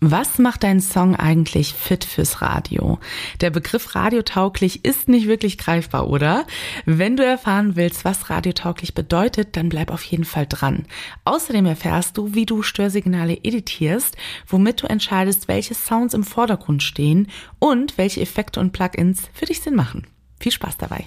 Was macht dein Song eigentlich fit fürs Radio? Der Begriff radiotauglich ist nicht wirklich greifbar, oder? Wenn du erfahren willst, was radiotauglich bedeutet, dann bleib auf jeden Fall dran. Außerdem erfährst du, wie du Störsignale editierst, womit du entscheidest, welche Sounds im Vordergrund stehen und welche Effekte und Plugins für dich Sinn machen. Viel Spaß dabei!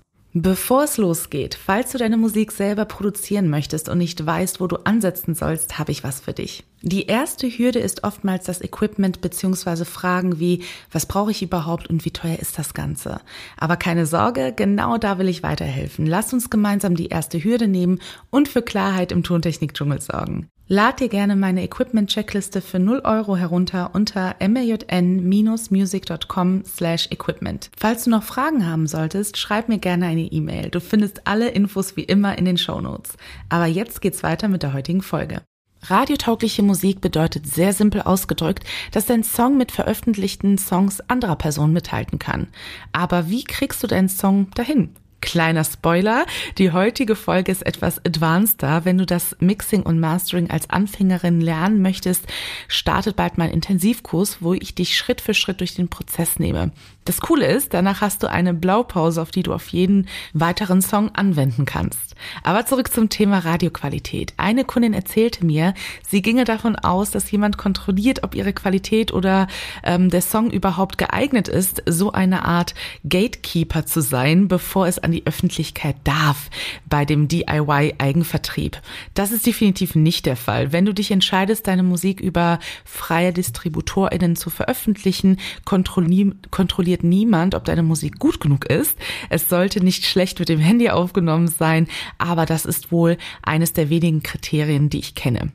Bevor es losgeht, falls du deine Musik selber produzieren möchtest und nicht weißt, wo du ansetzen sollst, habe ich was für dich. Die erste Hürde ist oftmals das Equipment bzw. Fragen wie, was brauche ich überhaupt und wie teuer ist das Ganze? Aber keine Sorge, genau da will ich weiterhelfen. Lass uns gemeinsam die erste Hürde nehmen und für Klarheit im Tontechnik-Dschungel sorgen. Lad dir gerne meine Equipment-Checkliste für 0 Euro herunter unter mjn-music.com slash equipment. Falls du noch Fragen haben solltest, schreib mir gerne eine E-Mail. Du findest alle Infos wie immer in den Show Notes. Aber jetzt geht's weiter mit der heutigen Folge. Radiotaugliche Musik bedeutet sehr simpel ausgedrückt, dass dein Song mit veröffentlichten Songs anderer Personen mithalten kann. Aber wie kriegst du deinen Song dahin? Kleiner Spoiler, die heutige Folge ist etwas advanceder. Wenn du das Mixing und Mastering als Anfängerin lernen möchtest, startet bald mein Intensivkurs, wo ich dich Schritt für Schritt durch den Prozess nehme. Das Coole ist, danach hast du eine Blaupause, auf die du auf jeden weiteren Song anwenden kannst. Aber zurück zum Thema Radioqualität. Eine Kundin erzählte mir, sie ginge davon aus, dass jemand kontrolliert, ob ihre Qualität oder ähm, der Song überhaupt geeignet ist, so eine Art Gatekeeper zu sein, bevor es an die Öffentlichkeit darf bei dem DIY-Eigenvertrieb. Das ist definitiv nicht der Fall. Wenn du dich entscheidest, deine Musik über freie DistributorInnen zu veröffentlichen, kontrolliert kontrolliert niemand, ob deine Musik gut genug ist. Es sollte nicht schlecht mit dem Handy aufgenommen sein, aber das ist wohl eines der wenigen Kriterien, die ich kenne.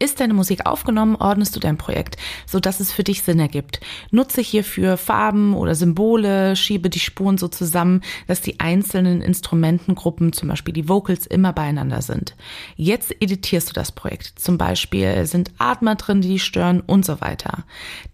Ist deine Musik aufgenommen, ordnest du dein Projekt, so dass es für dich Sinn ergibt. Nutze hierfür Farben oder Symbole, schiebe die Spuren so zusammen, dass die einzelnen Instrumentengruppen, zum Beispiel die Vocals, immer beieinander sind. Jetzt editierst du das Projekt. Zum Beispiel sind Atmer drin, die stören und so weiter.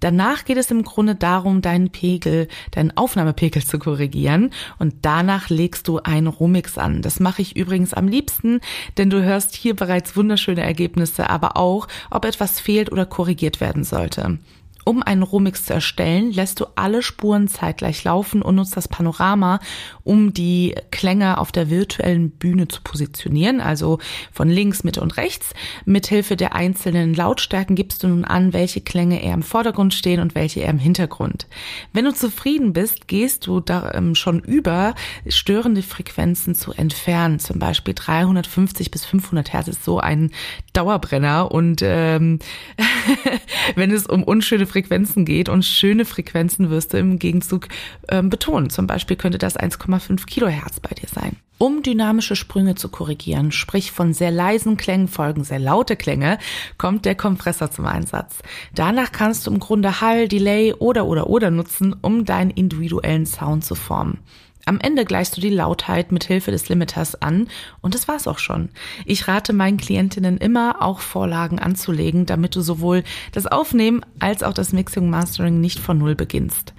Danach geht es im Grunde darum, deinen Pegel, deinen Aufnahmepegel zu korrigieren und danach legst du einen Romix an. Das mache ich übrigens am liebsten, denn du hörst hier bereits wunderschöne Ergebnisse, aber auch auch, ob etwas fehlt oder korrigiert werden sollte. Um einen Rohmix zu erstellen, lässt du alle Spuren zeitgleich laufen und nutzt das Panorama, um die Klänge auf der virtuellen Bühne zu positionieren, also von links, Mitte und rechts. Mithilfe der einzelnen Lautstärken gibst du nun an, welche Klänge eher im Vordergrund stehen und welche eher im Hintergrund. Wenn du zufrieden bist, gehst du da ähm, schon über, störende Frequenzen zu entfernen. Zum Beispiel 350 bis 500 Hertz ist so ein Dauerbrenner und ähm, wenn es um unschöne Frequenzen geht und schöne Frequenzen wirst du im Gegenzug ähm, betonen. Zum Beispiel könnte das 1,5 Kilohertz bei dir sein. Um dynamische Sprünge zu korrigieren, sprich von sehr leisen Klängen folgen sehr laute Klänge, kommt der Kompressor zum Einsatz. Danach kannst du im Grunde Hall, Delay oder oder oder nutzen, um deinen individuellen Sound zu formen. Am Ende gleichst du die Lautheit mit Hilfe des Limiters an und das war's auch schon. Ich rate meinen Klientinnen immer, auch Vorlagen anzulegen, damit du sowohl das Aufnehmen als auch das Mixing Mastering nicht von Null beginnst.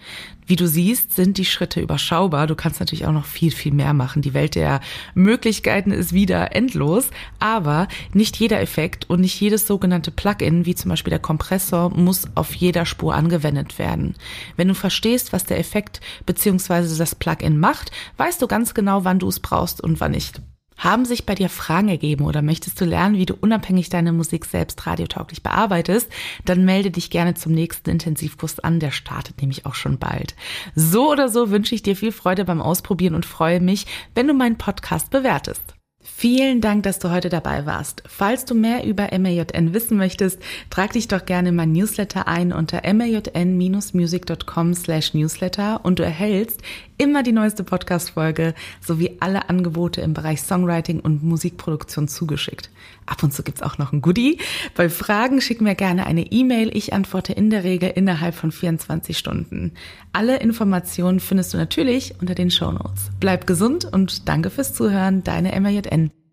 Wie du siehst, sind die Schritte überschaubar. Du kannst natürlich auch noch viel, viel mehr machen. Die Welt der Möglichkeiten ist wieder endlos, aber nicht jeder Effekt und nicht jedes sogenannte Plugin, wie zum Beispiel der Kompressor, muss auf jeder Spur angewendet werden. Wenn du verstehst, was der Effekt bzw. das Plugin macht, weißt du ganz genau, wann du es brauchst und wann nicht. Haben sich bei dir Fragen ergeben oder möchtest du lernen, wie du unabhängig deine Musik selbst radiotauglich bearbeitest? Dann melde dich gerne zum nächsten Intensivkurs an, der startet nämlich auch schon bald. So oder so wünsche ich dir viel Freude beim Ausprobieren und freue mich, wenn du meinen Podcast bewertest. Vielen Dank, dass du heute dabei warst. Falls du mehr über MAJN wissen möchtest, trag dich doch gerne in mein Newsletter ein unter majn-music.com slash newsletter und du erhältst immer die neueste Podcast-Folge sowie alle Angebote im Bereich Songwriting und Musikproduktion zugeschickt. Ab und zu gibt's auch noch ein Goodie. Bei Fragen schick mir gerne eine E-Mail. Ich antworte in der Regel innerhalb von 24 Stunden. Alle Informationen findest du natürlich unter den Show Notes. Bleib gesund und danke fürs Zuhören. Deine MJN.